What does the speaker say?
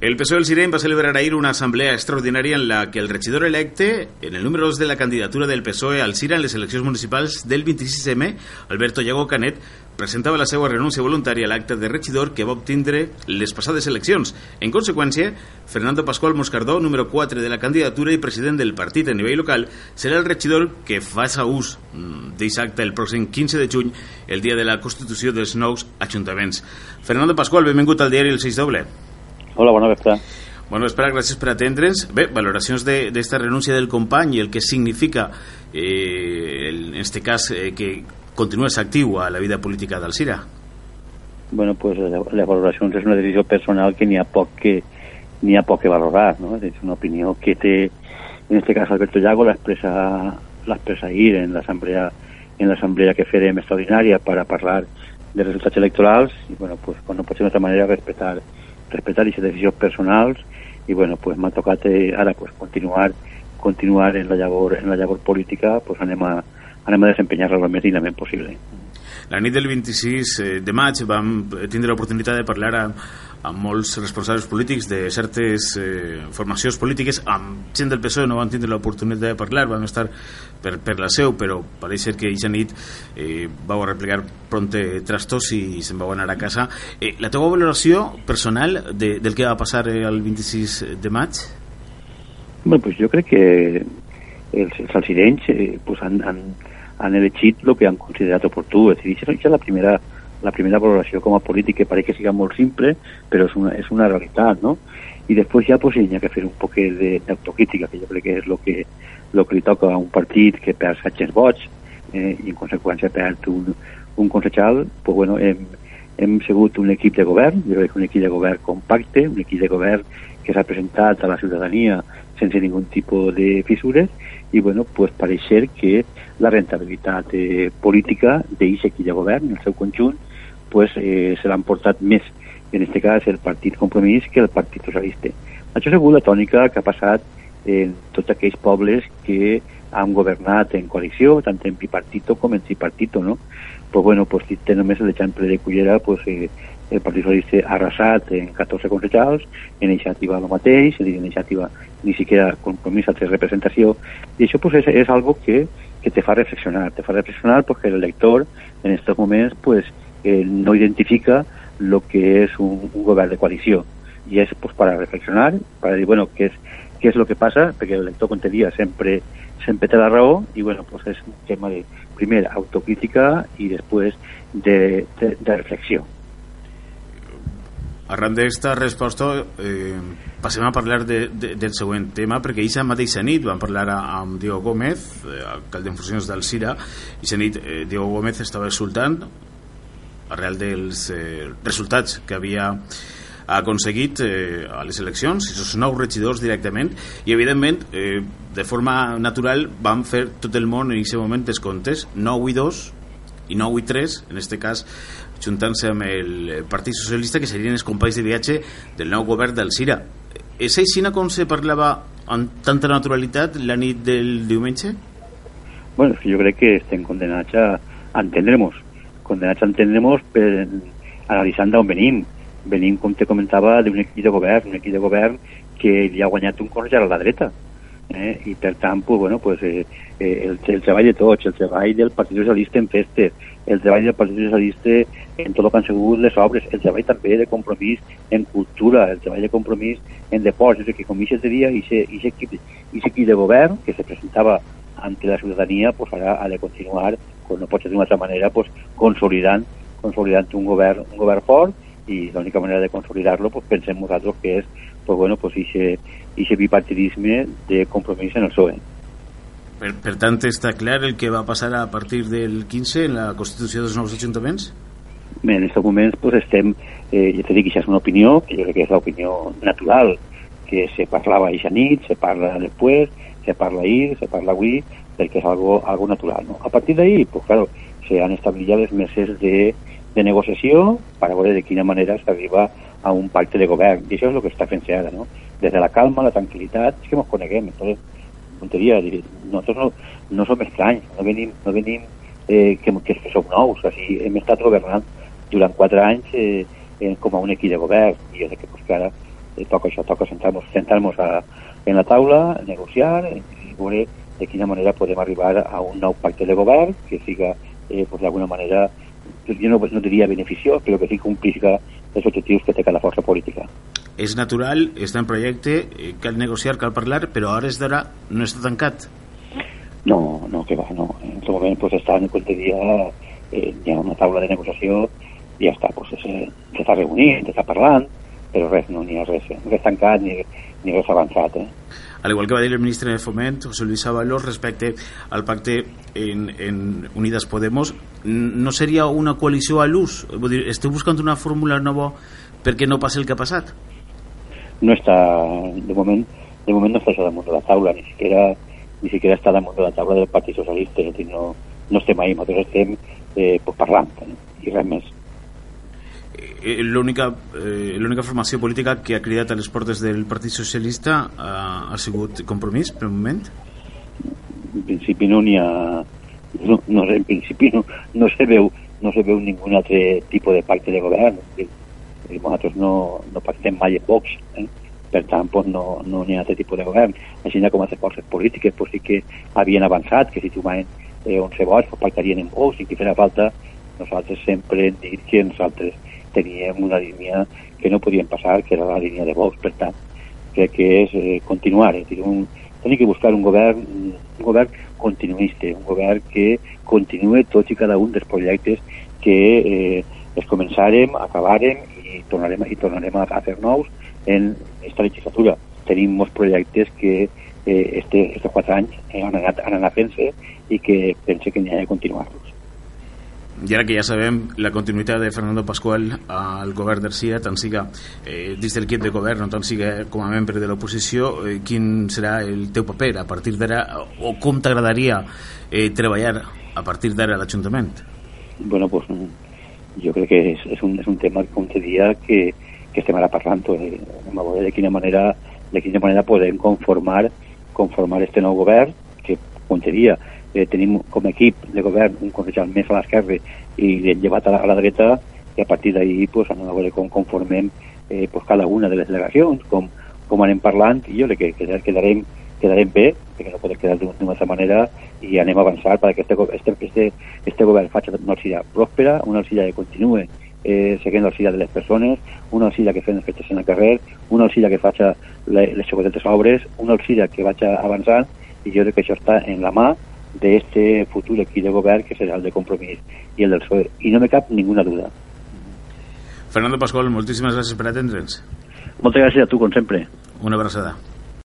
El PSOE del Sirén va a celebrar ayer una asamblea extraordinaria en la que el regidor electe, en el número 2 de la candidatura del PSOE al Sira en les eleccions municipals del 26M, Alberto Llago Canet, presentava la seva renúncia voluntària a l'acte de regidor que va obtindre les passades eleccions. En conseqüència, Fernando Pascual Moscardó, número 4 de la candidatura i president del partit a nivell local, serà el regidor que faça ús mm, d'aquest acte el pròxim 15 de juny, el dia de la constitució dels nous ajuntaments. Fernando Pascual, benvingut al diari El 6 Doble. Hola, bona vesprada. Bueno, espera, gràcies per atendre'ns. Bé, valoracions d'esta de, renúncia del company i el que significa, eh, en este cas, eh, que continues actiu a la vida política del Cira. Bueno, pues la, la valoració és una decisió personal que n'hi ha poc que n'hi ha poc que valorar, no? És una opinió que té, en este cas, Alberto Llago l'expressa l'expressa ahir en l'assemblea en l'assemblea que farem extraordinària per a parlar de resultats electorals i, bueno, pues, pues no pot ser d'una altra manera respectar respetar aquestes decisions personals i bueno, pues m'ha tocat eh, ara pues, continuar continuar en la llavor, en la llavor política pues anem a, anem a desempenyar-la el més dignament possible. La nit del 26 eh, de maig vam tindre l'oportunitat de parlar amb, amb molts responsables polítics de certes eh, formacions polítiques amb gent del PSOE no van tindre l'oportunitat de parlar vam estar per, per la seu però pareix ser que aquesta nit eh, vau replegar pronte trastos i se'n vau anar a casa eh, la teva valoració personal de, del que va passar eh, el 26 de maig? Bueno, pues jo crec que els, els alcirenys eh, pues han, han, han elegit el que han considerat oportú. És a dir, això és la primera, la primera valoració com a polític, que pareix que siga molt simple, però és una, és una realitat, no? I després ja pues, hi ha que fer un poc d'autocrítica, que jo crec que és el que, lo que li toca a un partit que perd 700 vots eh, i en conseqüència perd un, un consejal, pues, bueno, hem, hem sigut un equip de govern, jo crec que un equip de govern compacte, un equip de govern que s'ha presentat a la ciutadania sense ningun tipus de fissures i bueno, pues pareixer que la rentabilitat eh, política d'aquest equip de govern, el seu conjunt, pues, eh, se l'han portat més, en aquest cas, el Partit Compromís que el Partit Socialista. Això ha sigut la tònica que ha passat en tots aquells pobles que han governat en coalició, tant en bipartito com en tripartito, no? Pues bueno, pues té només l'exemple de Cullera, pues, eh, el Partit Socialista ha en 14 concejals, en iniciativa el mateix, és a en iniciativa ni siquiera compromís altra representació, i això pues, és, és algo que, que te fa reflexionar, te fa reflexionar perquè el lector en aquests moments pues, eh, no identifica lo que és un, un de coalició, i és pues, para reflexionar, para dir, bueno, què és, què és lo que passa, perquè el lector, com te dia, sempre, sempre té la raó, i bueno, pues és un tema de, primer, autocrítica i després de, de, de. Arran d'esta resposta eh, passem a parlar de, de, del següent tema perquè aquesta mateixa nit vam parlar amb Diego Gómez eh, alcalde en funcions del Cira i aquesta nit eh, Diego Gómez estava exultant arrel dels eh, resultats que havia aconseguit eh, a les eleccions, aquests nous regidors directament, i evidentment, eh, de forma natural, van fer tot el món en aquest moment des comptes, 9 i 2 i 9 i 3, en aquest cas juntant-se amb el Partit Socialista, que serien els companys de viatge del nou govern del Cira. És així com se parlava amb tanta naturalitat la nit del diumenge? Bueno, jo crec que estem condenats a entendre-nos, condenats a entendre-nos per analitzant d'on venim. Venim, com te comentava, d'un equip de govern, un equip de govern que li ha guanyat un consell a la dreta. Eh? I per tant, pues, bueno, pues, eh, eh, el, el treball de tots, el treball del Partit Socialista en festes, el treball del Partit Socialista en tot el que han sigut les obres, el treball també de compromís en cultura, el treball de compromís en deports, és a dir, que com aquest dia, aquest equip, equip de govern que se presentava ante la ciutadania, pues ara ha de continuar, pues no pot ser d'una altra manera, pues, consolidant, consolidant un govern, un govern fort i l'única manera de consolidar-lo, pues, pensem nosaltres que és pues, bueno, pues, ese, ese bipartidisme de compromís en el PSOE. Per, per tant, està clar el que va passar a partir del 15 en la Constitució dels nous ajuntaments? Bé, en aquests moments pues, estem, eh, ja t'he dit que això és una opinió, que jo crec que és l'opinió natural, que se parlava aquesta nit, se parla després, se parla ahir, se parla avui, perquè és algo, algo natural. No? A partir d'ahir, pues, claro, se han establert les meses de, de negociació per veure de quina manera s'arriba a un pacte de govern. I això és el que està fent-se ara, no? Des de la calma, la tranquil·litat, és que ens coneguem. Entonces, tonteria, dir, nosaltres no, no som estranys, no venim, no venim eh, que, que, que som nous, o sigui, hem estat governant durant quatre anys eh, eh, com a un equip de govern, i crec que, pues, que ara eh, toca això, toca sentar-nos sentar a, en la taula, negociar i veure de quina manera podem arribar a un nou pacte de govern que siga, eh, pues, d'alguna manera, jo no, no diria beneficiós, però que sí complisca els objectius que té cada força política. És natural, està en projecte, eh, cal negociar, cal parlar, però a hores d'ara no està tancat. No, no, que va, no. En aquest moment pues, està en dia, eh, hi ha una taula de negociació i ja està, pues, s'està reunint, s'està parlant, però res, no n'hi ha res, res tancat ni, ni res avançat. Eh? al igual que va dir el ministre de Foment, José Luis Ábalos, respecte al pacte en, en Unidas Podemos, no seria una coalició a l'ús? Esteu buscant una fórmula nova perquè no passi el que ha passat? No està, de moment, de moment no està això damunt de la taula, ni siquiera, ni siquiera està damunt de la taula del Partit Socialista, és a dir, no, no estem ahí, nosaltres estem eh, pues parlant, eh, i res més. Eh, l'única eh, formació política que ha cridat a les portes del Partit Socialista ha, ha sigut Compromís, per un moment? En principi no n'hi ha... No, no, en principi no, no, se veu, no se veu ningun altre tipus de pacte de govern. Nosaltres no, no pactem mai en Vox, eh? per tant pues, no n'hi no ha altre tipus de govern. Així com altres forces polítiques pues, sí que havien avançat, que si trobaven eh, 11 vots pues, pactarien en Vox i que farà falta nosaltres sempre hem dit que nosaltres teníem una línia que no podíem passar, que era la línia de Vox, per tant, crec que és eh, continuar, és dir, un, tenir que buscar un govern, un govern continuista, un govern que continuï tots i cada un dels projectes que eh, es començarem, acabarem i tornarem, i tornarem a, a fer nous en aquesta legislatura. Tenim molts projectes que eh, este, este quatre anys han anat, han anat fent-se i que pense que n'hi ha de continuar-los. I ara que ja sabem la continuïtat de Fernando Pascual al govern d'Arcia, tant siga eh, dins del kit de govern tant siga com a membre de l'oposició, eh, quin serà el teu paper a partir d'ara o com t'agradaria eh, treballar a partir d'ara a l'Ajuntament? Bueno, pues jo crec que és, és, un, és un tema, com te dia, que, que estem ara parlant. Eh, de quina manera de quina manera podem conformar conformar este nou govern que, com te dia, eh, tenim com a equip de govern un concejal més a l'esquerra i llevat a la, a la dreta i a partir d'ahir pues, anem a veure com conformem eh, pues, cada una de les delegacions, com, com anem parlant i jo crec que quedarem, quedarem bé, perquè no podem quedar d'una altra manera i anem a avançar perquè este, este, este, este govern faci una alcilla pròspera, una alcilla que continuï eh, seguint l'alcilla de les persones, una alcilla que fem festes en el carrer, una alcilla que faci les xocotetes obres, una alcilla que vaig avançant i jo crec que això està en la mà este futur equip de govern que serà el de Compromís i el del PSOE. I no me cap ninguna duda. Fernando Pascual, moltíssimes gràcies per atendre'ns. Moltes gràcies a tu, com sempre. Una abraçada.